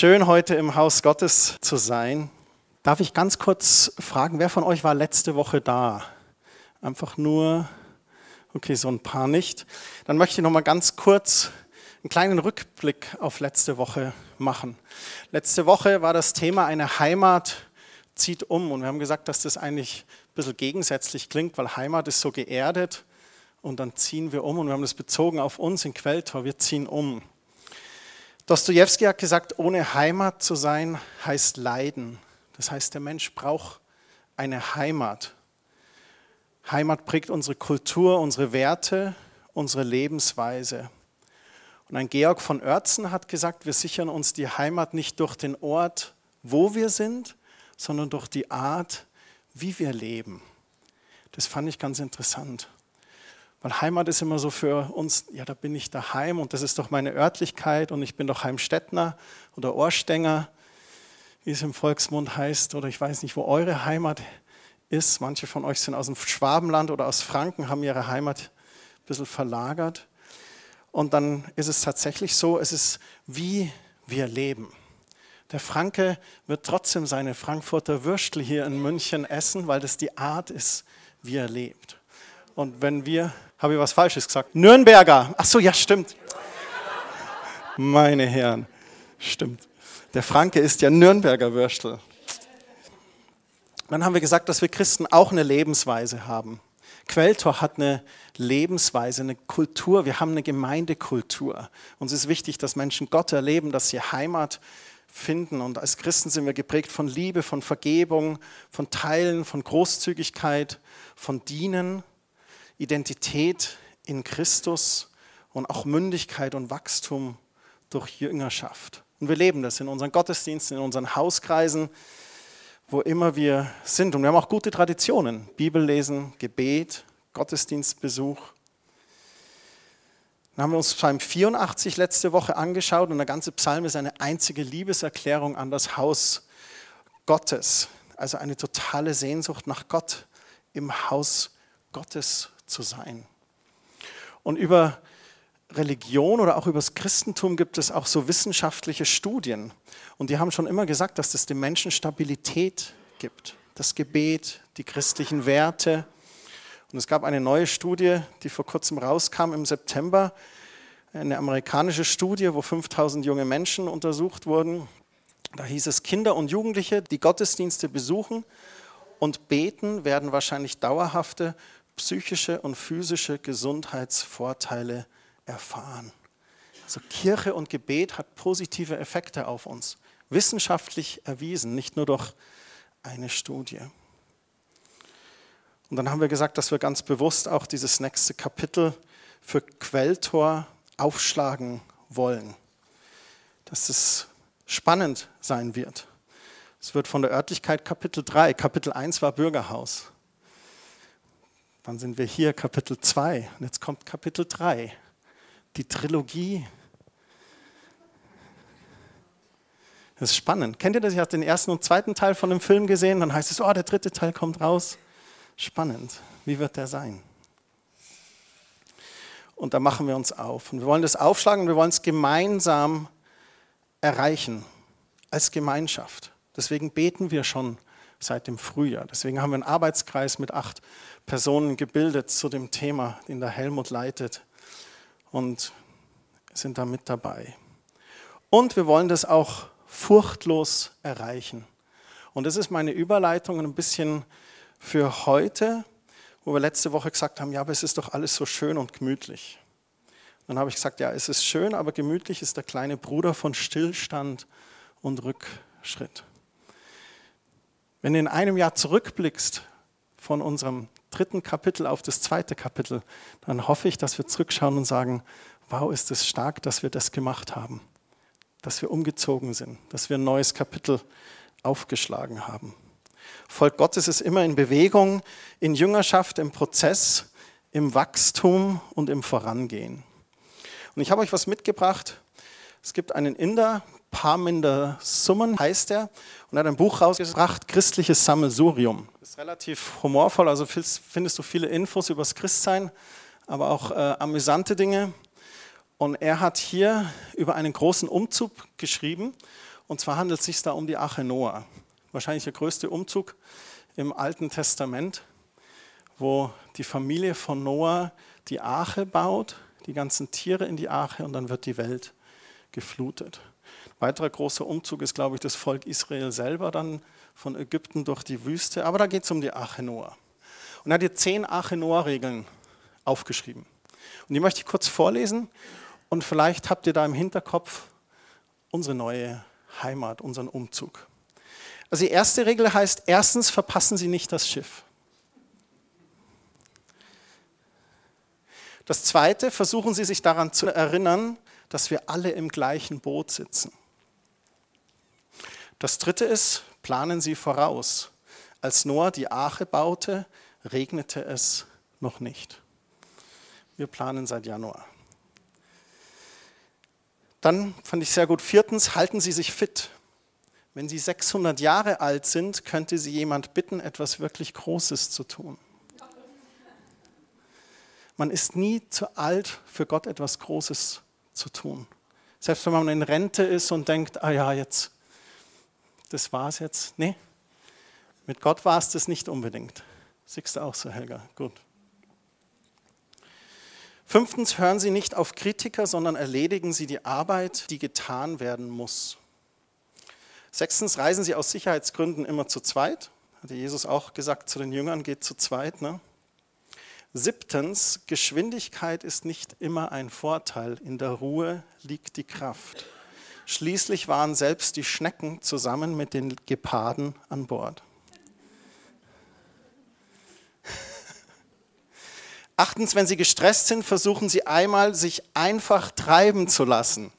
Schön heute im Haus Gottes zu sein. Darf ich ganz kurz fragen, wer von euch war letzte Woche da? Einfach nur, okay, so ein paar nicht. Dann möchte ich noch mal ganz kurz einen kleinen Rückblick auf letzte Woche machen. Letzte Woche war das Thema eine Heimat zieht um und wir haben gesagt, dass das eigentlich ein bisschen gegensätzlich klingt, weil Heimat ist so geerdet und dann ziehen wir um und wir haben das bezogen auf uns in Quelltor, wir ziehen um. Dostoevsky hat gesagt, ohne Heimat zu sein heißt Leiden. Das heißt, der Mensch braucht eine Heimat. Heimat prägt unsere Kultur, unsere Werte, unsere Lebensweise. Und ein Georg von Oertzen hat gesagt, wir sichern uns die Heimat nicht durch den Ort, wo wir sind, sondern durch die Art, wie wir leben. Das fand ich ganz interessant. Weil Heimat ist immer so für uns, ja, da bin ich daheim und das ist doch meine Örtlichkeit und ich bin doch Heimstädtner oder Ohrstenger, wie es im Volksmund heißt, oder ich weiß nicht, wo eure Heimat ist. Manche von euch sind aus dem Schwabenland oder aus Franken, haben ihre Heimat ein bisschen verlagert. Und dann ist es tatsächlich so, es ist wie wir leben. Der Franke wird trotzdem seine Frankfurter Würstel hier in München essen, weil das die Art ist, wie er lebt. Und wenn wir, habe ich was Falsches gesagt? Nürnberger, ach so, ja, stimmt. Meine Herren, stimmt. Der Franke ist ja Nürnberger Würstel. Dann haben wir gesagt, dass wir Christen auch eine Lebensweise haben. Quelltor hat eine Lebensweise, eine Kultur. Wir haben eine Gemeindekultur. Uns ist wichtig, dass Menschen Gott erleben, dass sie Heimat finden. Und als Christen sind wir geprägt von Liebe, von Vergebung, von Teilen, von Großzügigkeit, von Dienen, Identität in Christus und auch Mündigkeit und Wachstum durch Jüngerschaft. Und wir leben das in unseren Gottesdiensten, in unseren Hauskreisen, wo immer wir sind. Und wir haben auch gute Traditionen. Bibellesen, Gebet, Gottesdienstbesuch. Dann haben wir uns Psalm 84 letzte Woche angeschaut und der ganze Psalm ist eine einzige Liebeserklärung an das Haus Gottes. Also eine totale Sehnsucht nach Gott, im Haus Gottes zu sein. Und über Religion oder auch über das Christentum gibt es auch so wissenschaftliche Studien. Und die haben schon immer gesagt, dass das dem Menschen Stabilität gibt. Das Gebet, die christlichen Werte. Und es gab eine neue Studie, die vor kurzem rauskam im September. Eine amerikanische Studie, wo 5000 junge Menschen untersucht wurden. Da hieß es, Kinder und Jugendliche, die Gottesdienste besuchen und beten, werden wahrscheinlich dauerhafte psychische und physische Gesundheitsvorteile erfahren. Also Kirche und Gebet hat positive Effekte auf uns, wissenschaftlich erwiesen, nicht nur durch eine Studie. Und dann haben wir gesagt, dass wir ganz bewusst auch dieses nächste Kapitel für Quelltor aufschlagen wollen. Dass es spannend sein wird. Es wird von der Örtlichkeit Kapitel 3. Kapitel 1 war Bürgerhaus. Dann sind wir hier Kapitel 2 und jetzt kommt Kapitel 3 die Trilogie. Das ist spannend. Kennt ihr das? Ich habe den ersten und zweiten Teil von dem Film gesehen. Dann heißt es, oh, der dritte Teil kommt raus. Spannend. Wie wird der sein? Und da machen wir uns auf. Und wir wollen das aufschlagen und wir wollen es gemeinsam erreichen. Als Gemeinschaft. Deswegen beten wir schon seit dem Frühjahr. Deswegen haben wir einen Arbeitskreis mit acht Personen gebildet zu dem Thema, den der Helmut leitet und sind da mit dabei. Und wir wollen das auch furchtlos erreichen. Und das ist meine Überleitung ein bisschen für heute, wo wir letzte Woche gesagt haben, ja, aber es ist doch alles so schön und gemütlich. Dann habe ich gesagt, ja, es ist schön, aber gemütlich ist der kleine Bruder von Stillstand und Rückschritt. Wenn du in einem Jahr zurückblickst von unserem dritten Kapitel auf das zweite Kapitel, dann hoffe ich, dass wir zurückschauen und sagen, wow, ist es stark, dass wir das gemacht haben, dass wir umgezogen sind, dass wir ein neues Kapitel aufgeschlagen haben. Volk Gottes ist immer in Bewegung, in Jüngerschaft, im Prozess, im Wachstum und im Vorangehen. Und ich habe euch was mitgebracht. Es gibt einen Inder, Parminder Summen heißt er, und hat ein Buch rausgebracht, Christliches Sammelsurium. Ist relativ humorvoll, also findest du viele Infos über das Christsein, aber auch äh, amüsante Dinge. Und er hat hier über einen großen Umzug geschrieben Und zwar handelt es sich da um die Arche Noah. Wahrscheinlich der größte Umzug im Alten Testament, wo die Familie von Noah die Arche baut, die ganzen Tiere in die Arche und dann wird die Welt geflutet. Weiterer großer Umzug ist, glaube ich, das Volk Israel selber dann von Ägypten durch die Wüste. Aber da geht es um die Arche Noah. Und er hat hier zehn Arche Noah-Regeln aufgeschrieben. Und die möchte ich kurz vorlesen und vielleicht habt ihr da im Hinterkopf unsere neue Heimat, unseren Umzug. Also die erste Regel heißt, erstens verpassen Sie nicht das Schiff. Das zweite, versuchen Sie sich daran zu erinnern, dass wir alle im gleichen Boot sitzen. Das dritte ist, planen Sie voraus. Als Noah die Arche baute, regnete es noch nicht. Wir planen seit Januar. Dann fand ich sehr gut, viertens, halten Sie sich fit. Wenn Sie 600 Jahre alt sind, könnte Sie jemand bitten, etwas wirklich Großes zu tun. Man ist nie zu alt, für Gott etwas Großes zu tun. Selbst wenn man in Rente ist und denkt, ah ja, jetzt, das war's jetzt. Nee, mit Gott war es das nicht unbedingt. Siehst du auch so, Helga? Gut. Fünftens, hören Sie nicht auf Kritiker, sondern erledigen Sie die Arbeit, die getan werden muss. Sechstens, reisen Sie aus Sicherheitsgründen immer zu zweit. Hatte Jesus auch gesagt zu den Jüngern, geht zu zweit. Ne? Siebtens, Geschwindigkeit ist nicht immer ein Vorteil. In der Ruhe liegt die Kraft. Schließlich waren selbst die Schnecken zusammen mit den Geparden an Bord. Achtens, wenn Sie gestresst sind, versuchen Sie einmal, sich einfach treiben zu lassen.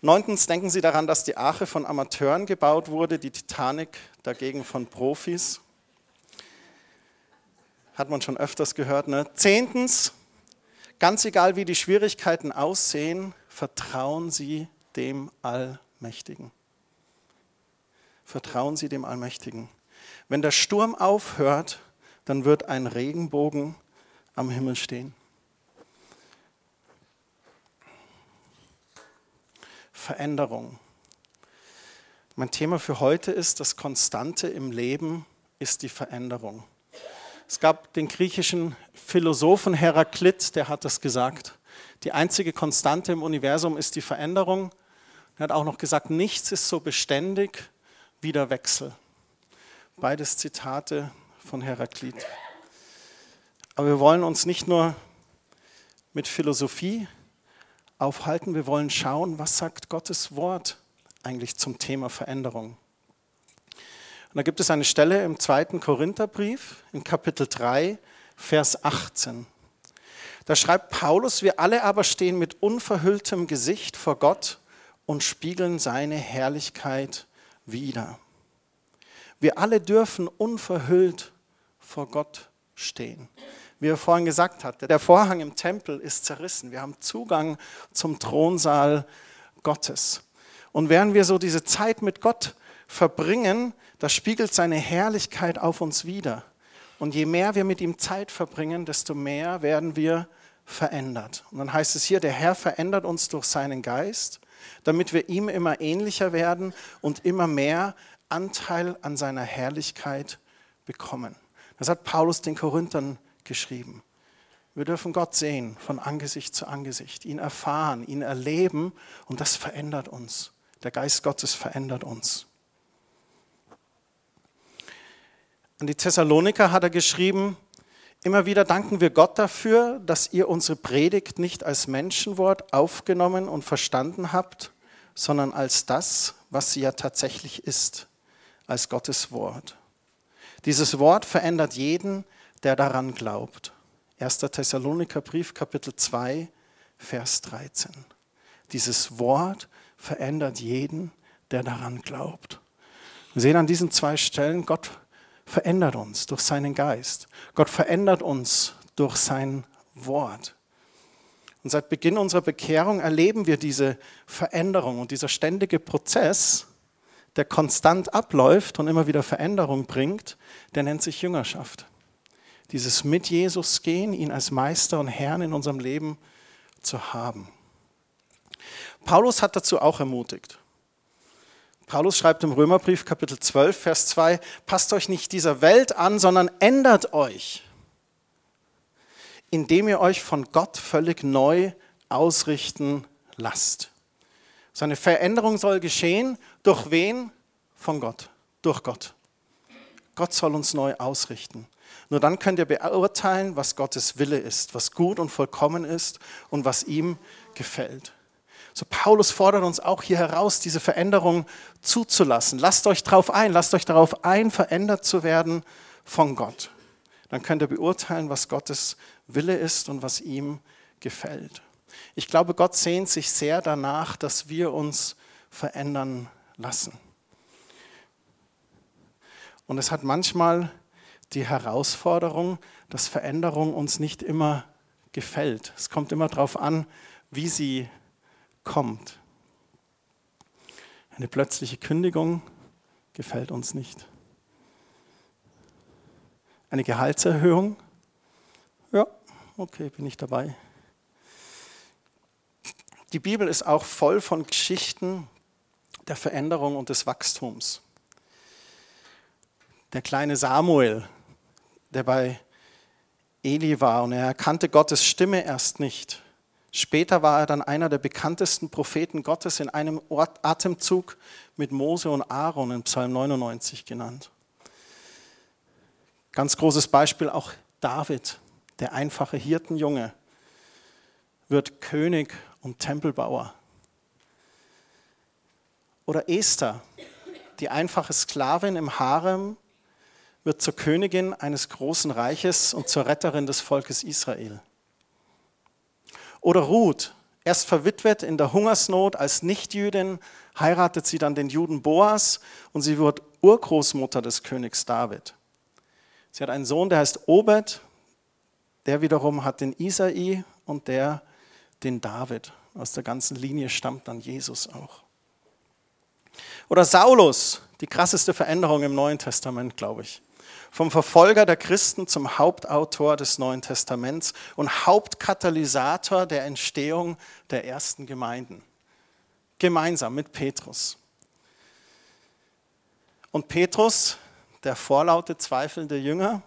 Neuntens, denken Sie daran, dass die Arche von Amateuren gebaut wurde, die Titanic dagegen von Profis. Hat man schon öfters gehört. Ne? Zehntens, ganz egal wie die Schwierigkeiten aussehen, vertrauen Sie dem Allmächtigen. Vertrauen Sie dem Allmächtigen. Wenn der Sturm aufhört, dann wird ein Regenbogen am Himmel stehen. Veränderung. Mein Thema für heute ist, das Konstante im Leben ist die Veränderung. Es gab den griechischen Philosophen Heraklit, der hat das gesagt. Die einzige Konstante im Universum ist die Veränderung. Er hat auch noch gesagt, nichts ist so beständig wie der Wechsel. Beides Zitate von Heraklit. Aber wir wollen uns nicht nur mit Philosophie aufhalten, wir wollen schauen, was sagt Gottes Wort eigentlich zum Thema Veränderung. Und da gibt es eine Stelle im zweiten Korintherbrief, in Kapitel 3, Vers 18. Da schreibt Paulus, wir alle aber stehen mit unverhülltem Gesicht vor Gott und spiegeln seine Herrlichkeit wider. Wir alle dürfen unverhüllt vor Gott stehen. Wie er vorhin gesagt hat, der Vorhang im Tempel ist zerrissen. Wir haben Zugang zum Thronsaal Gottes. Und während wir so diese Zeit mit Gott verbringen, da spiegelt seine Herrlichkeit auf uns wider. Und je mehr wir mit ihm Zeit verbringen, desto mehr werden wir verändert. Und dann heißt es hier, der Herr verändert uns durch seinen Geist, damit wir ihm immer ähnlicher werden und immer mehr Anteil an seiner Herrlichkeit bekommen. Das hat Paulus den Korinthern geschrieben. Wir dürfen Gott sehen von Angesicht zu Angesicht, ihn erfahren, ihn erleben und das verändert uns. Der Geist Gottes verändert uns. An die Thessaloniker hat er geschrieben, immer wieder danken wir Gott dafür, dass ihr unsere Predigt nicht als Menschenwort aufgenommen und verstanden habt, sondern als das, was sie ja tatsächlich ist, als Gottes Wort. Dieses Wort verändert jeden, der daran glaubt. 1. Thessaloniker Brief, Kapitel 2, Vers 13. Dieses Wort verändert jeden, der daran glaubt. Wir sehen an diesen zwei Stellen, Gott verändert uns durch seinen Geist. Gott verändert uns durch sein Wort. Und seit Beginn unserer Bekehrung erleben wir diese Veränderung und dieser ständige Prozess, der konstant abläuft und immer wieder Veränderung bringt, der nennt sich Jüngerschaft. Dieses mit Jesus gehen, ihn als Meister und Herrn in unserem Leben zu haben. Paulus hat dazu auch ermutigt. Paulus schreibt im Römerbrief Kapitel 12, Vers 2, passt euch nicht dieser Welt an, sondern ändert euch, indem ihr euch von Gott völlig neu ausrichten lasst. Seine Veränderung soll geschehen durch wen? Von Gott, durch Gott. Gott soll uns neu ausrichten. Nur dann könnt ihr beurteilen, was Gottes Wille ist, was gut und vollkommen ist und was ihm gefällt. So Paulus fordert uns auch hier heraus, diese Veränderung zuzulassen. Lasst euch darauf ein, lasst euch darauf ein, verändert zu werden von Gott. Dann könnt ihr beurteilen, was Gottes Wille ist und was ihm gefällt. Ich glaube, Gott sehnt sich sehr danach, dass wir uns verändern lassen. Und es hat manchmal die Herausforderung, dass Veränderung uns nicht immer gefällt. Es kommt immer darauf an, wie sie kommt. Eine plötzliche Kündigung gefällt uns nicht. Eine Gehaltserhöhung, ja, okay, bin ich dabei. Die Bibel ist auch voll von Geschichten der Veränderung und des Wachstums. Der kleine Samuel, der bei Eli war und er erkannte Gottes Stimme erst nicht. Später war er dann einer der bekanntesten Propheten Gottes in einem Atemzug mit Mose und Aaron in Psalm 99 genannt. Ganz großes Beispiel auch David, der einfache Hirtenjunge, wird König und Tempelbauer. Oder Esther, die einfache Sklavin im Harem, wird zur Königin eines großen Reiches und zur Retterin des Volkes Israel. Oder Ruth, erst verwitwet in der Hungersnot als Nichtjüdin, heiratet sie dann den Juden Boas und sie wird Urgroßmutter des Königs David. Sie hat einen Sohn, der heißt Obed, der wiederum hat den Isai und der den David. Aus der ganzen Linie stammt dann Jesus auch. Oder Saulus, die krasseste Veränderung im Neuen Testament, glaube ich vom Verfolger der Christen zum Hauptautor des Neuen Testaments und Hauptkatalysator der Entstehung der ersten Gemeinden. Gemeinsam mit Petrus. Und Petrus, der vorlaute, zweifelnde Jünger,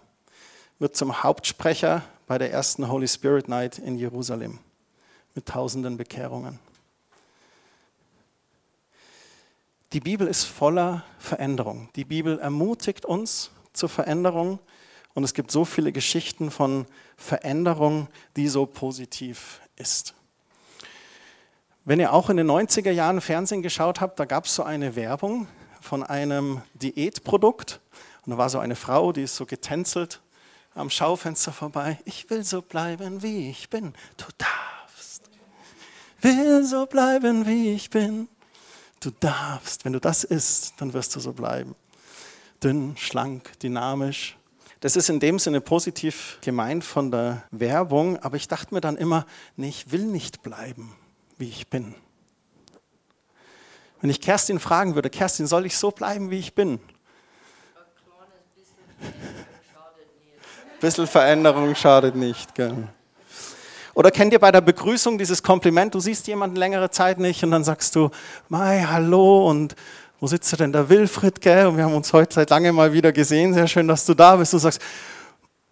wird zum Hauptsprecher bei der ersten Holy Spirit Night in Jerusalem mit tausenden Bekehrungen. Die Bibel ist voller Veränderung. Die Bibel ermutigt uns, zur Veränderung. Und es gibt so viele Geschichten von Veränderung, die so positiv ist. Wenn ihr auch in den 90er Jahren Fernsehen geschaut habt, da gab es so eine Werbung von einem Diätprodukt. Und da war so eine Frau, die ist so getänzelt am Schaufenster vorbei. Ich will so bleiben, wie ich bin. Du darfst. Will so bleiben, wie ich bin. Du darfst. Wenn du das isst, dann wirst du so bleiben dünn, schlank, dynamisch. Das ist in dem Sinne positiv gemeint von der Werbung, aber ich dachte mir dann immer, nee, ich will nicht bleiben, wie ich bin. Wenn ich Kerstin fragen würde, Kerstin, soll ich so bleiben, wie ich bin? Ein bisschen Veränderung schadet nicht. Gell? Oder kennt ihr bei der Begrüßung dieses Kompliment, du siehst jemanden längere Zeit nicht und dann sagst du, Mai, hallo und wo sitzt denn der Wilfried, gell? Und wir haben uns heute seit langem mal wieder gesehen. Sehr schön, dass du da bist. Du sagst,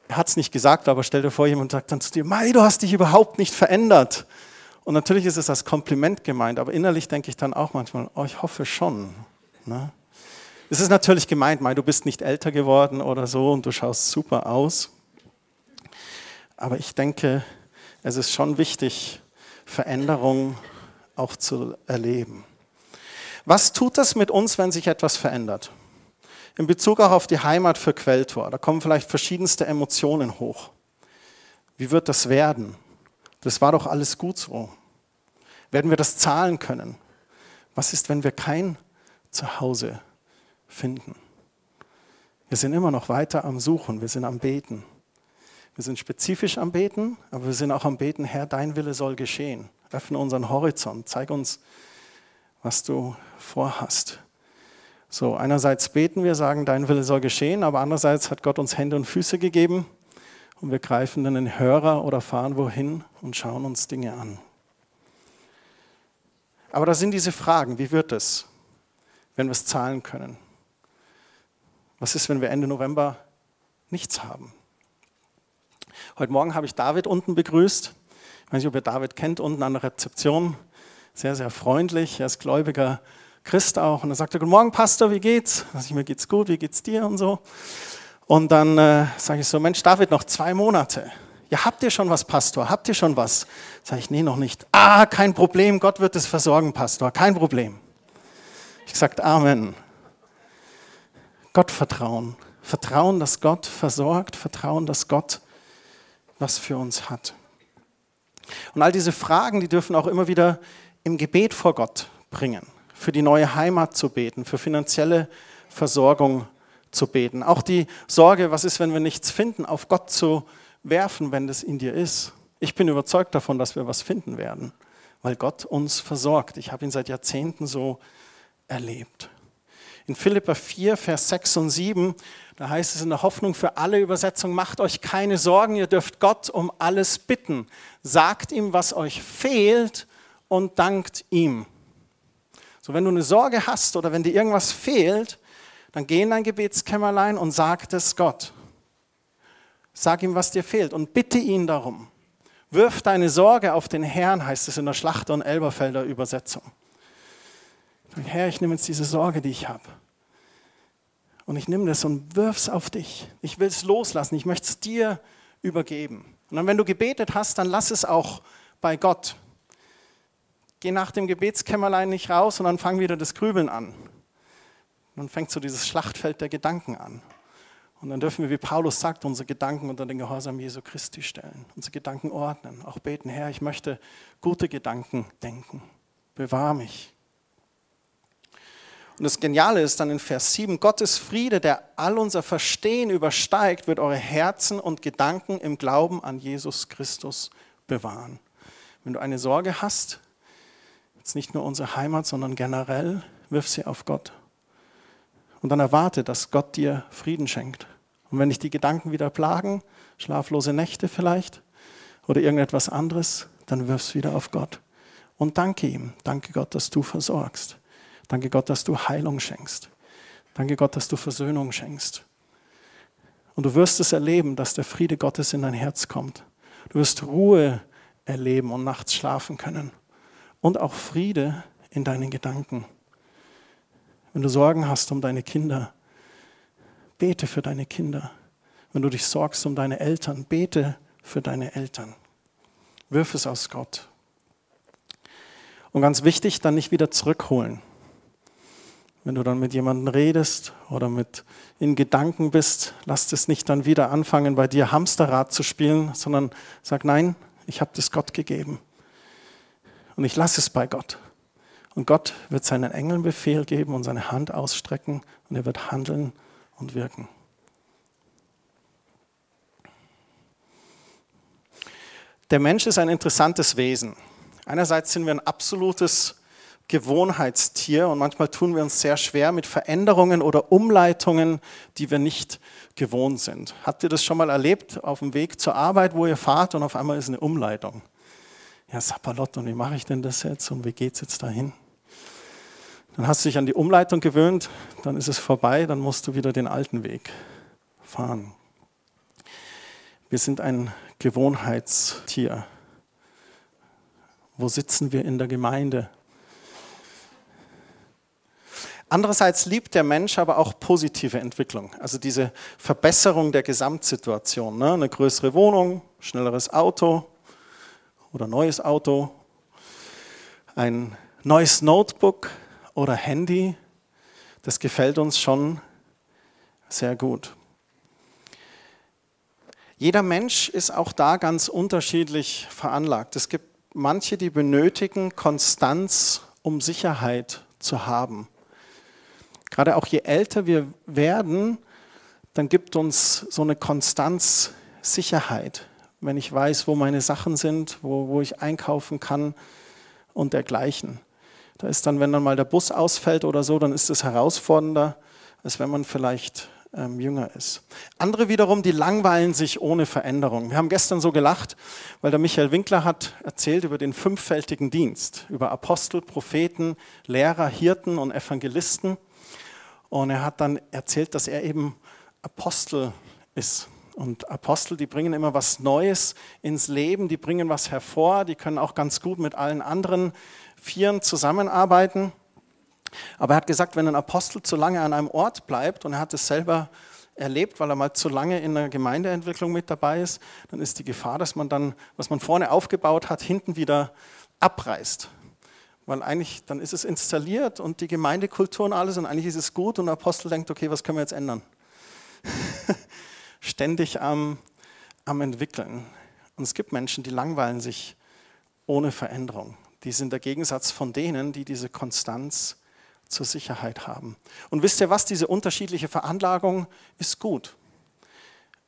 er hat es nicht gesagt, aber stell dir vor, jemand sagt dann zu dir, Mai, du hast dich überhaupt nicht verändert. Und natürlich ist es als Kompliment gemeint, aber innerlich denke ich dann auch manchmal, oh, ich hoffe schon. Ne? Es ist natürlich gemeint, Mai, du bist nicht älter geworden oder so und du schaust super aus. Aber ich denke, es ist schon wichtig, Veränderung auch zu erleben. Was tut das mit uns, wenn sich etwas verändert? In Bezug auch auf die Heimat für Quelltor, da kommen vielleicht verschiedenste Emotionen hoch. Wie wird das werden? Das war doch alles gut so. Werden wir das zahlen können? Was ist, wenn wir kein Zuhause finden? Wir sind immer noch weiter am Suchen, wir sind am Beten. Wir sind spezifisch am Beten, aber wir sind auch am Beten, Herr, dein Wille soll geschehen. Öffne unseren Horizont, zeig uns, was du vorhast. So, einerseits beten wir, sagen, dein Wille soll geschehen, aber andererseits hat Gott uns Hände und Füße gegeben und wir greifen dann den Hörer oder fahren wohin und schauen uns Dinge an. Aber da sind diese Fragen, wie wird es, wenn wir es zahlen können? Was ist, wenn wir Ende November nichts haben? Heute Morgen habe ich David unten begrüßt. Ich weiß nicht, ob ihr David kennt, unten an der Rezeption. Sehr, sehr freundlich. Er ist gläubiger Christ auch. Und er sagte, guten Morgen, Pastor, wie geht's? Also ich, mir geht's gut, wie geht's dir und so. Und dann äh, sage ich so, Mensch, David, noch zwei Monate. Ja, habt ihr schon was, Pastor? Habt ihr schon was? Sage ich, nee, noch nicht. Ah, kein Problem, Gott wird es versorgen, Pastor, kein Problem. Ich sagte, Amen. Gott vertrauen. Vertrauen, dass Gott versorgt, Vertrauen, dass Gott was für uns hat. Und all diese Fragen, die dürfen auch immer wieder im Gebet vor Gott bringen. Für die neue Heimat zu beten, für finanzielle Versorgung zu beten. Auch die Sorge, was ist, wenn wir nichts finden, auf Gott zu werfen, wenn das in dir ist. Ich bin überzeugt davon, dass wir was finden werden, weil Gott uns versorgt. Ich habe ihn seit Jahrzehnten so erlebt. In Philippa 4, Vers 6 und 7, da heißt es in der Hoffnung für alle Übersetzungen, macht euch keine Sorgen, ihr dürft Gott um alles bitten. Sagt ihm, was euch fehlt und dankt ihm. So, wenn du eine Sorge hast oder wenn dir irgendwas fehlt, dann geh in dein Gebetskämmerlein und sag es Gott. Sag ihm, was dir fehlt und bitte ihn darum. Wirf deine Sorge auf den Herrn, heißt es in der Schlachter- und Elberfelder Übersetzung. Herr, ich nehme jetzt diese Sorge, die ich habe. Und ich nehme das und wirf's auf dich. Ich will es loslassen. Ich möchte es dir übergeben. Und dann, wenn du gebetet hast, dann lass es auch bei Gott. Geh nach dem Gebetskämmerlein nicht raus und dann fang wieder das Grübeln an. Dann fängt so dieses Schlachtfeld der Gedanken an. Und dann dürfen wir, wie Paulus sagt, unsere Gedanken unter den Gehorsam Jesu Christi stellen, unsere Gedanken ordnen, auch beten, Herr, ich möchte gute Gedanken denken. Bewahr mich. Und das Geniale ist dann in Vers 7, Gottes Friede, der all unser Verstehen übersteigt, wird eure Herzen und Gedanken im Glauben an Jesus Christus bewahren. Wenn du eine Sorge hast, jetzt nicht nur unsere Heimat, sondern generell, wirf sie auf Gott und dann erwarte, dass Gott dir Frieden schenkt. Und wenn dich die Gedanken wieder plagen, schlaflose Nächte vielleicht oder irgendetwas anderes, dann wirf's wieder auf Gott. Und danke ihm. Danke Gott, dass du versorgst. Danke Gott, dass du Heilung schenkst. Danke Gott, dass du Versöhnung schenkst. Und du wirst es erleben, dass der Friede Gottes in dein Herz kommt. Du wirst Ruhe erleben und nachts schlafen können. Und auch Friede in deinen Gedanken. Wenn du Sorgen hast um deine Kinder, bete für deine Kinder. Wenn du dich sorgst um deine Eltern, bete für deine Eltern. Wirf es aus Gott. Und ganz wichtig, dann nicht wieder zurückholen. Wenn du dann mit jemandem redest oder mit in Gedanken bist, lass es nicht dann wieder anfangen, bei dir Hamsterrad zu spielen, sondern sag, nein, ich habe das Gott gegeben. Und ich lasse es bei Gott. Und Gott wird seinen Engeln Befehl geben und seine Hand ausstrecken und er wird handeln und wirken. Der Mensch ist ein interessantes Wesen. Einerseits sind wir ein absolutes Gewohnheitstier und manchmal tun wir uns sehr schwer mit Veränderungen oder Umleitungen, die wir nicht gewohnt sind. Habt ihr das schon mal erlebt auf dem Weg zur Arbeit, wo ihr fahrt und auf einmal ist eine Umleitung? Ja, Sapperlott, und wie mache ich denn das jetzt und wie geht es jetzt dahin? Dann hast du dich an die Umleitung gewöhnt, dann ist es vorbei, dann musst du wieder den alten Weg fahren. Wir sind ein Gewohnheitstier. Wo sitzen wir in der Gemeinde? Andererseits liebt der Mensch aber auch positive Entwicklung, also diese Verbesserung der Gesamtsituation. Ne? Eine größere Wohnung, schnelleres Auto oder neues Auto, ein neues Notebook, oder Handy, das gefällt uns schon sehr gut. Jeder Mensch ist auch da ganz unterschiedlich veranlagt. Es gibt manche, die benötigen Konstanz, um Sicherheit zu haben. Gerade auch je älter wir werden, dann gibt uns so eine Konstanz Sicherheit. Wenn ich weiß, wo meine Sachen sind, wo, wo ich einkaufen kann und dergleichen. Da ist dann, wenn dann mal der Bus ausfällt oder so, dann ist es herausfordernder, als wenn man vielleicht ähm, jünger ist. Andere wiederum, die langweilen sich ohne Veränderung. Wir haben gestern so gelacht, weil der Michael Winkler hat erzählt über den fünffältigen Dienst, über Apostel, Propheten, Lehrer, Hirten und Evangelisten. Und er hat dann erzählt, dass er eben Apostel ist. Und Apostel, die bringen immer was Neues ins Leben, die bringen was hervor, die können auch ganz gut mit allen anderen Vieren zusammenarbeiten. Aber er hat gesagt, wenn ein Apostel zu lange an einem Ort bleibt, und er hat es selber erlebt, weil er mal zu lange in der Gemeindeentwicklung mit dabei ist, dann ist die Gefahr, dass man dann, was man vorne aufgebaut hat, hinten wieder abreißt. Weil eigentlich, dann ist es installiert und die Gemeindekultur und alles und eigentlich ist es gut und der Apostel denkt, okay, was können wir jetzt ändern? Ständig am, am entwickeln. Und es gibt Menschen, die langweilen sich ohne Veränderung. Die sind der Gegensatz von denen, die diese Konstanz zur Sicherheit haben. Und wisst ihr was, diese unterschiedliche Veranlagung ist gut.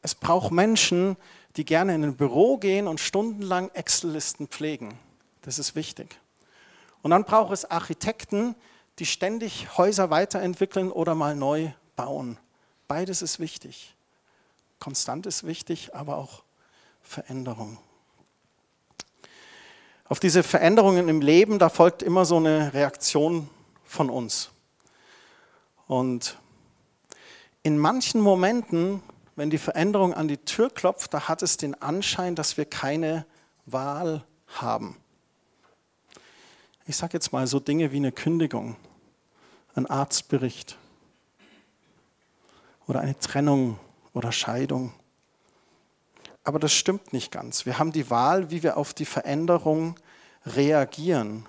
Es braucht Menschen, die gerne in ein Büro gehen und stundenlang Excel-Listen pflegen. Das ist wichtig. Und dann braucht es Architekten, die ständig Häuser weiterentwickeln oder mal neu bauen. Beides ist wichtig. Konstant ist wichtig, aber auch Veränderung. Auf diese Veränderungen im Leben, da folgt immer so eine Reaktion von uns. Und in manchen Momenten, wenn die Veränderung an die Tür klopft, da hat es den Anschein, dass wir keine Wahl haben. Ich sage jetzt mal so Dinge wie eine Kündigung, ein Arztbericht oder eine Trennung oder Scheidung. Aber das stimmt nicht ganz. Wir haben die Wahl, wie wir auf die Veränderung reagieren.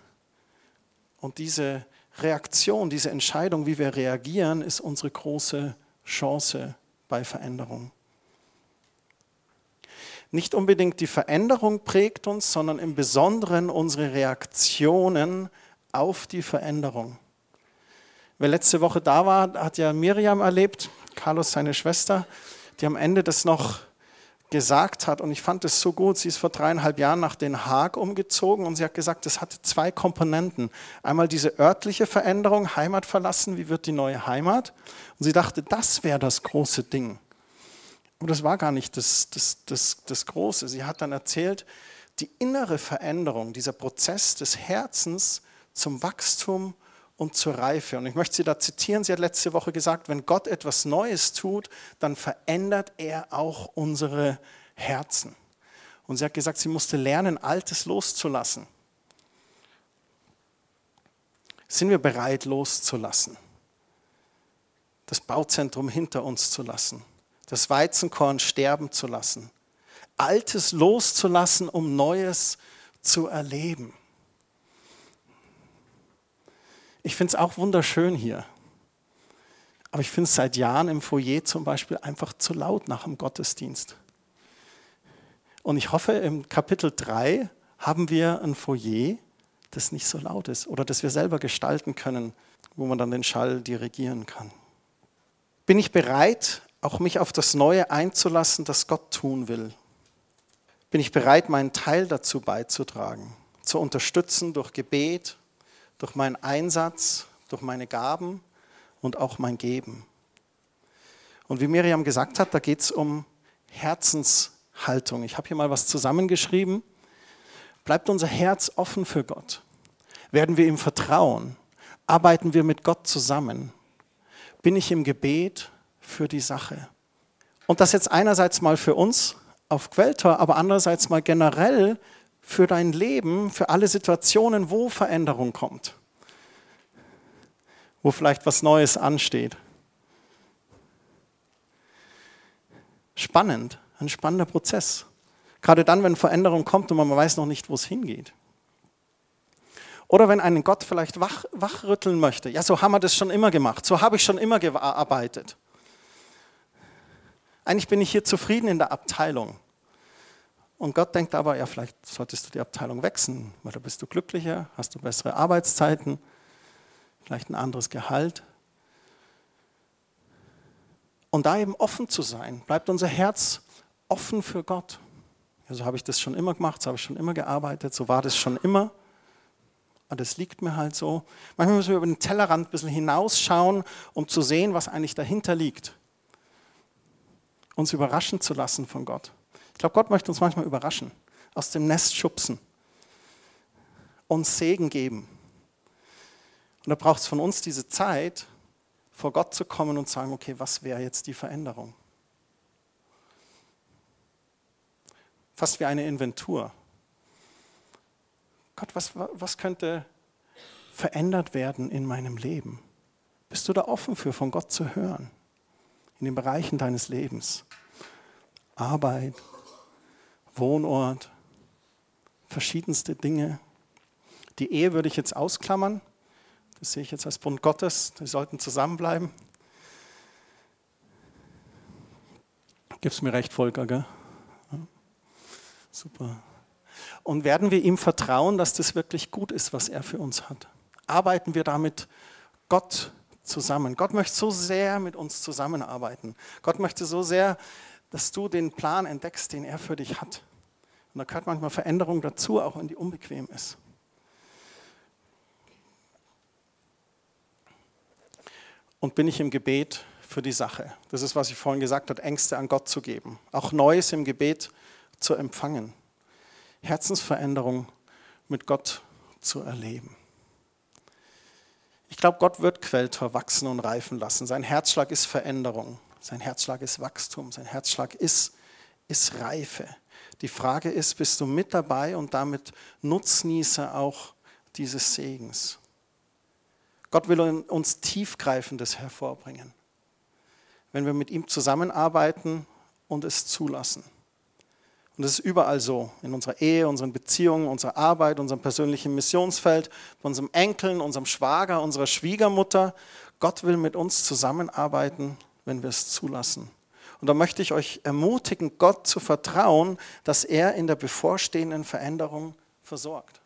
Und diese Reaktion, diese Entscheidung, wie wir reagieren, ist unsere große Chance bei Veränderung. Nicht unbedingt die Veränderung prägt uns, sondern im Besonderen unsere Reaktionen auf die Veränderung. Wer letzte Woche da war, hat ja Miriam erlebt, Carlos seine Schwester, die am Ende das noch gesagt hat, und ich fand es so gut, sie ist vor dreieinhalb Jahren nach Den Haag umgezogen und sie hat gesagt, es hatte zwei Komponenten. Einmal diese örtliche Veränderung, Heimat verlassen, wie wird die neue Heimat? Und sie dachte, das wäre das große Ding. Aber das war gar nicht das, das, das, das Große. Sie hat dann erzählt, die innere Veränderung, dieser Prozess des Herzens zum Wachstum und zur Reife. Und ich möchte Sie da zitieren. Sie hat letzte Woche gesagt, wenn Gott etwas Neues tut, dann verändert er auch unsere Herzen. Und sie hat gesagt, sie musste lernen, Altes loszulassen. Sind wir bereit loszulassen? Das Bauzentrum hinter uns zu lassen, das Weizenkorn sterben zu lassen, Altes loszulassen, um Neues zu erleben. Ich finde es auch wunderschön hier. Aber ich finde es seit Jahren im Foyer zum Beispiel einfach zu laut nach dem Gottesdienst. Und ich hoffe, im Kapitel 3 haben wir ein Foyer, das nicht so laut ist oder das wir selber gestalten können, wo man dann den Schall dirigieren kann. Bin ich bereit, auch mich auf das Neue einzulassen, das Gott tun will? Bin ich bereit, meinen Teil dazu beizutragen, zu unterstützen durch Gebet, durch meinen Einsatz, durch meine Gaben und auch mein Geben. Und wie Miriam gesagt hat, da geht es um Herzenshaltung. Ich habe hier mal was zusammengeschrieben. Bleibt unser Herz offen für Gott? Werden wir ihm vertrauen? Arbeiten wir mit Gott zusammen? Bin ich im Gebet für die Sache? Und das jetzt einerseits mal für uns auf Quelltor, aber andererseits mal generell für dein Leben, für alle Situationen, wo Veränderung kommt, wo vielleicht was Neues ansteht. Spannend, ein spannender Prozess. Gerade dann, wenn Veränderung kommt und man weiß noch nicht, wo es hingeht. Oder wenn einen Gott vielleicht wach, wachrütteln möchte. Ja, so haben wir das schon immer gemacht. So habe ich schon immer gearbeitet. Eigentlich bin ich hier zufrieden in der Abteilung. Und Gott denkt aber, ja, vielleicht solltest du die Abteilung wechseln, weil da bist du glücklicher, hast du bessere Arbeitszeiten, vielleicht ein anderes Gehalt. Und da eben offen zu sein, bleibt unser Herz offen für Gott. Ja, so habe ich das schon immer gemacht, so habe ich schon immer gearbeitet, so war das schon immer. Aber das liegt mir halt so. Manchmal müssen wir über den Tellerrand ein bisschen hinausschauen, um zu sehen, was eigentlich dahinter liegt. uns überraschen zu lassen von Gott. Ich glaube, Gott möchte uns manchmal überraschen, aus dem Nest schubsen, uns Segen geben. Und da braucht es von uns diese Zeit, vor Gott zu kommen und sagen, okay, was wäre jetzt die Veränderung? Fast wie eine Inventur. Gott, was, was könnte verändert werden in meinem Leben? Bist du da offen für, von Gott zu hören? In den Bereichen deines Lebens. Arbeit, Wohnort, verschiedenste Dinge. Die Ehe würde ich jetzt ausklammern. Das sehe ich jetzt als Bund Gottes. Die sollten zusammenbleiben. Gib's mir recht, Volker, gell? Ja. Super. Und werden wir ihm vertrauen, dass das wirklich gut ist, was er für uns hat? Arbeiten wir damit Gott zusammen? Gott möchte so sehr mit uns zusammenarbeiten. Gott möchte so sehr, dass du den Plan entdeckst, den er für dich hat. Und da gehört manchmal Veränderung dazu, auch wenn die unbequem ist. Und bin ich im Gebet für die Sache? Das ist, was ich vorhin gesagt habe, Ängste an Gott zu geben. Auch Neues im Gebet zu empfangen. Herzensveränderung mit Gott zu erleben. Ich glaube, Gott wird Quelltor wachsen und reifen lassen. Sein Herzschlag ist Veränderung. Sein Herzschlag ist Wachstum. Sein Herzschlag ist, ist Reife. Die Frage ist, bist du mit dabei und damit Nutznießer auch dieses Segens? Gott will uns Tiefgreifendes hervorbringen, wenn wir mit ihm zusammenarbeiten und es zulassen. Und das ist überall so, in unserer Ehe, unseren Beziehungen, unserer Arbeit, unserem persönlichen Missionsfeld, bei unserem Enkeln, unserem Schwager, unserer Schwiegermutter. Gott will mit uns zusammenarbeiten, wenn wir es zulassen. Und da möchte ich euch ermutigen, Gott zu vertrauen, dass er in der bevorstehenden Veränderung versorgt.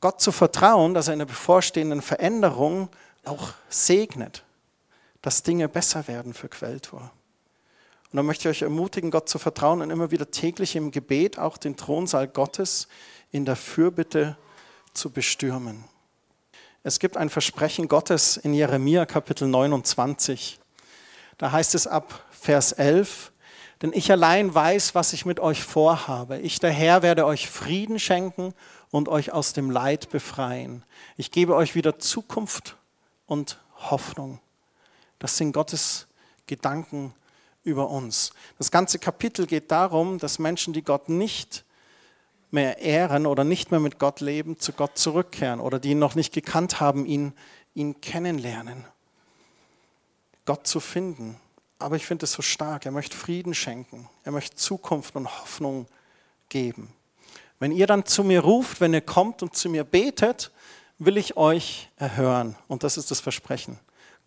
Gott zu vertrauen, dass er in der bevorstehenden Veränderung auch segnet, dass Dinge besser werden für Quelltor. Und da möchte ich euch ermutigen, Gott zu vertrauen und immer wieder täglich im Gebet auch den Thronsaal Gottes in der Fürbitte zu bestürmen. Es gibt ein Versprechen Gottes in Jeremia Kapitel 29. Da heißt es ab Vers 11, denn ich allein weiß, was ich mit euch vorhabe. Ich, der Herr, werde euch Frieden schenken und euch aus dem Leid befreien. Ich gebe euch wieder Zukunft und Hoffnung. Das sind Gottes Gedanken über uns. Das ganze Kapitel geht darum, dass Menschen, die Gott nicht mehr ehren oder nicht mehr mit Gott leben, zu Gott zurückkehren oder die ihn noch nicht gekannt haben, ihn, ihn kennenlernen. Gott zu finden. Aber ich finde es so stark. Er möchte Frieden schenken. Er möchte Zukunft und Hoffnung geben. Wenn ihr dann zu mir ruft, wenn ihr kommt und zu mir betet, will ich euch erhören. Und das ist das Versprechen.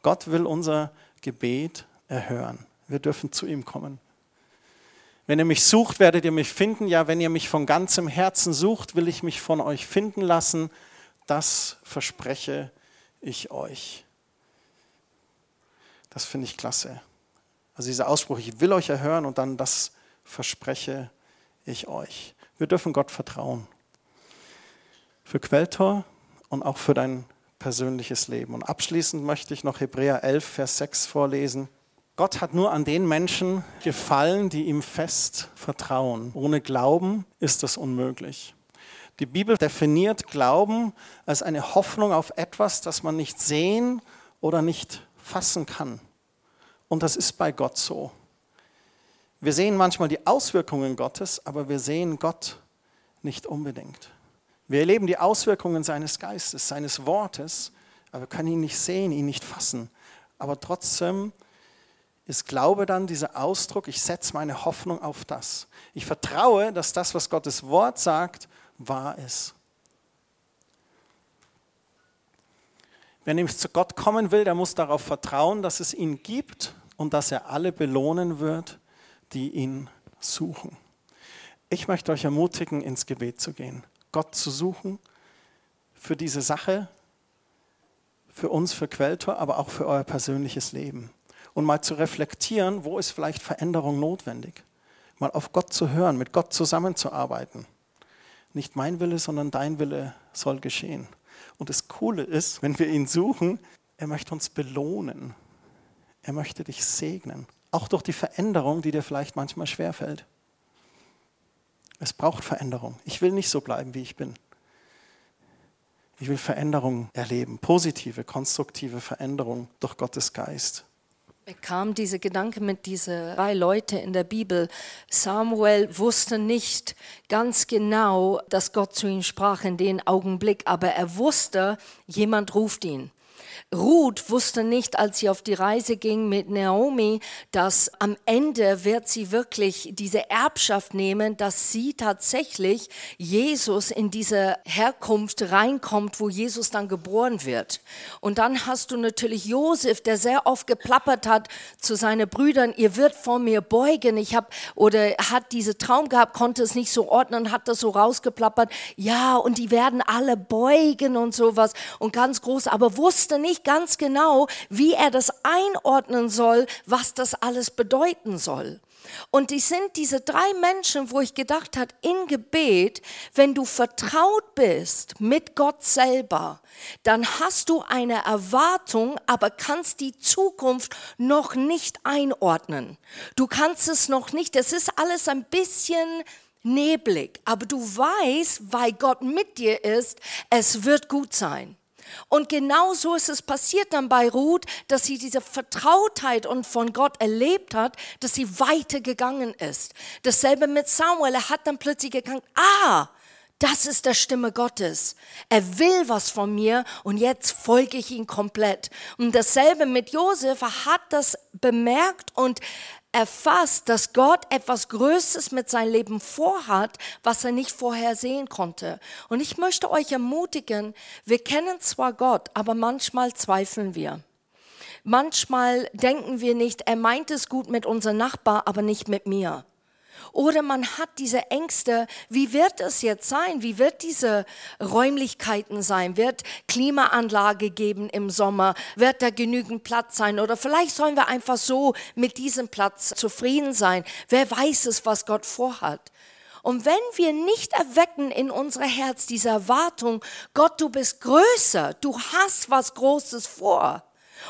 Gott will unser Gebet erhören. Wir dürfen zu ihm kommen. Wenn ihr mich sucht, werdet ihr mich finden. Ja, wenn ihr mich von ganzem Herzen sucht, will ich mich von euch finden lassen. Das verspreche ich euch. Das finde ich klasse. Also dieser Ausspruch, ich will euch erhören und dann das verspreche ich euch. Wir dürfen Gott vertrauen. Für Quelltor und auch für dein persönliches Leben. Und abschließend möchte ich noch Hebräer 11, Vers 6 vorlesen. Gott hat nur an den Menschen gefallen, die ihm fest vertrauen. Ohne Glauben ist das unmöglich. Die Bibel definiert Glauben als eine Hoffnung auf etwas, das man nicht sehen oder nicht fassen kann. Und das ist bei Gott so. Wir sehen manchmal die Auswirkungen Gottes, aber wir sehen Gott nicht unbedingt. Wir erleben die Auswirkungen seines Geistes, seines Wortes, aber wir können ihn nicht sehen, ihn nicht fassen. Aber trotzdem ist Glaube dann dieser Ausdruck, ich setze meine Hoffnung auf das. Ich vertraue, dass das, was Gottes Wort sagt, wahr ist. Wer nämlich zu Gott kommen will, der muss darauf vertrauen, dass es ihn gibt und dass er alle belohnen wird, die ihn suchen. Ich möchte euch ermutigen, ins Gebet zu gehen, Gott zu suchen für diese Sache, für uns, für Quelltor, aber auch für euer persönliches Leben und mal zu reflektieren, wo ist vielleicht Veränderung notwendig. Mal auf Gott zu hören, mit Gott zusammenzuarbeiten. Nicht mein Wille, sondern dein Wille soll geschehen. Und das Coole ist, wenn wir ihn suchen, er möchte uns belohnen. Er möchte dich segnen. auch durch die Veränderung, die dir vielleicht manchmal schwerfällt. Es braucht Veränderung. Ich will nicht so bleiben, wie ich bin. Ich will Veränderung erleben, positive, konstruktive Veränderung durch Gottes Geist. Mir kam dieser Gedanke mit diesen drei Leuten in der Bibel. Samuel wusste nicht ganz genau, dass Gott zu ihm sprach in dem Augenblick, aber er wusste, jemand ruft ihn. Ruth wusste nicht, als sie auf die Reise ging mit Naomi, dass am Ende wird sie wirklich diese Erbschaft nehmen, dass sie tatsächlich Jesus in diese Herkunft reinkommt, wo Jesus dann geboren wird. Und dann hast du natürlich Josef, der sehr oft geplappert hat zu seinen Brüdern, ihr wird vor mir beugen. Ich habe oder hat diese Traum gehabt, konnte es nicht so ordnen, hat das so rausgeplappert. Ja, und die werden alle beugen und sowas und ganz groß, aber wusste nicht, nicht ganz genau, wie er das einordnen soll, was das alles bedeuten soll. Und die sind diese drei Menschen, wo ich gedacht habe, in Gebet, wenn du vertraut bist mit Gott selber, dann hast du eine Erwartung, aber kannst die Zukunft noch nicht einordnen. Du kannst es noch nicht, es ist alles ein bisschen neblig, aber du weißt, weil Gott mit dir ist, es wird gut sein. Und genau so ist es passiert dann bei Ruth, dass sie diese Vertrautheit und von Gott erlebt hat, dass sie weitergegangen ist. Dasselbe mit Samuel, er hat dann plötzlich gegangen, ah, das ist der Stimme Gottes. Er will was von mir und jetzt folge ich ihm komplett. Und dasselbe mit Josef, er hat das bemerkt und erfasst, dass Gott etwas Größeres mit seinem Leben vorhat, was er nicht vorher sehen konnte. Und ich möchte euch ermutigen, wir kennen zwar Gott, aber manchmal zweifeln wir. Manchmal denken wir nicht, er meint es gut mit unserem Nachbar, aber nicht mit mir. Oder man hat diese Ängste, wie wird es jetzt sein? Wie wird diese Räumlichkeiten sein? Wird Klimaanlage geben im Sommer? Wird da genügend Platz sein? Oder vielleicht sollen wir einfach so mit diesem Platz zufrieden sein. Wer weiß es, was Gott vorhat? Und wenn wir nicht erwecken in unser Herz diese Erwartung, Gott, du bist größer, du hast was Großes vor,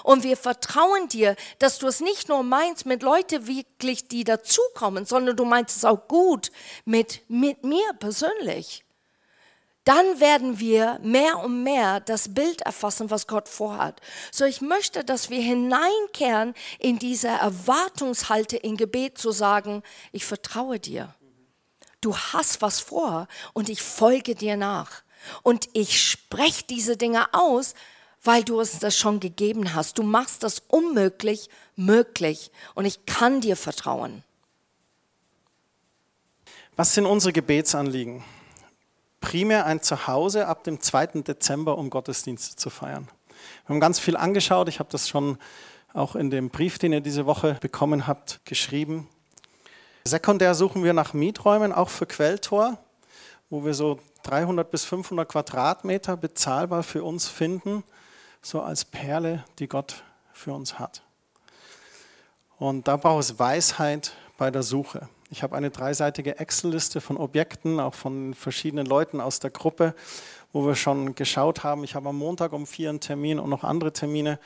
und wir vertrauen dir, dass du es nicht nur meinst mit Leuten wirklich, die dazukommen, sondern du meinst es auch gut mit, mit mir persönlich. Dann werden wir mehr und mehr das Bild erfassen, was Gott vorhat. So, ich möchte, dass wir hineinkehren in diese Erwartungshalte in Gebet zu sagen, ich vertraue dir. Du hast was vor und ich folge dir nach. Und ich spreche diese Dinge aus, weil du es das schon gegeben hast. Du machst das unmöglich möglich und ich kann dir vertrauen. Was sind unsere Gebetsanliegen? Primär ein Zuhause ab dem 2. Dezember, um Gottesdienste zu feiern. Wir haben ganz viel angeschaut. Ich habe das schon auch in dem Brief, den ihr diese Woche bekommen habt, geschrieben. Sekundär suchen wir nach Mieträumen, auch für Quelltor, wo wir so 300 bis 500 Quadratmeter bezahlbar für uns finden so als Perle, die Gott für uns hat. Und da braucht es Weisheit bei der Suche. Ich habe eine dreiseitige Excel-Liste von Objekten, auch von verschiedenen Leuten aus der Gruppe, wo wir schon geschaut haben. Ich habe am Montag um vier einen Termin und noch andere Termine.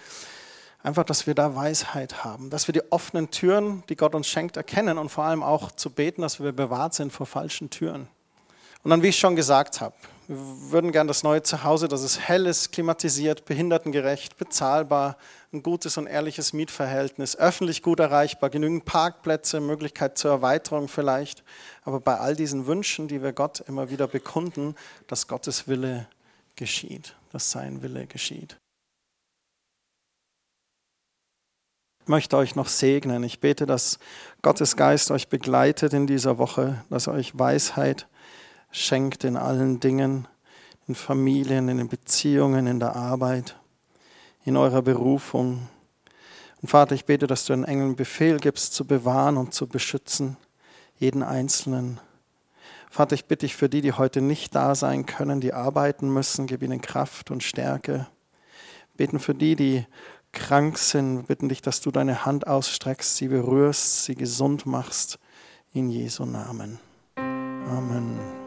Einfach, dass wir da Weisheit haben, dass wir die offenen Türen, die Gott uns schenkt, erkennen und vor allem auch zu beten, dass wir bewahrt sind vor falschen Türen. Und dann, wie ich schon gesagt habe, wir würden gern das neue Zuhause, dass es hell ist, klimatisiert, behindertengerecht, bezahlbar, ein gutes und ehrliches Mietverhältnis, öffentlich gut erreichbar, genügend Parkplätze, Möglichkeit zur Erweiterung vielleicht. Aber bei all diesen Wünschen, die wir Gott immer wieder bekunden, dass Gottes Wille geschieht, dass sein Wille geschieht. Ich möchte euch noch segnen. Ich bete, dass Gottes Geist euch begleitet in dieser Woche, dass euch Weisheit schenkt in allen Dingen, in Familien, in den Beziehungen, in der Arbeit, in eurer Berufung. Und Vater, ich bete, dass du den Engeln Befehl gibst, zu bewahren und zu beschützen, jeden Einzelnen. Vater, ich bitte dich für die, die heute nicht da sein können, die arbeiten müssen, gib ihnen Kraft und Stärke. Beten für die, die krank sind, bitten dich, dass du deine Hand ausstreckst, sie berührst, sie gesund machst. In Jesu Namen. Amen.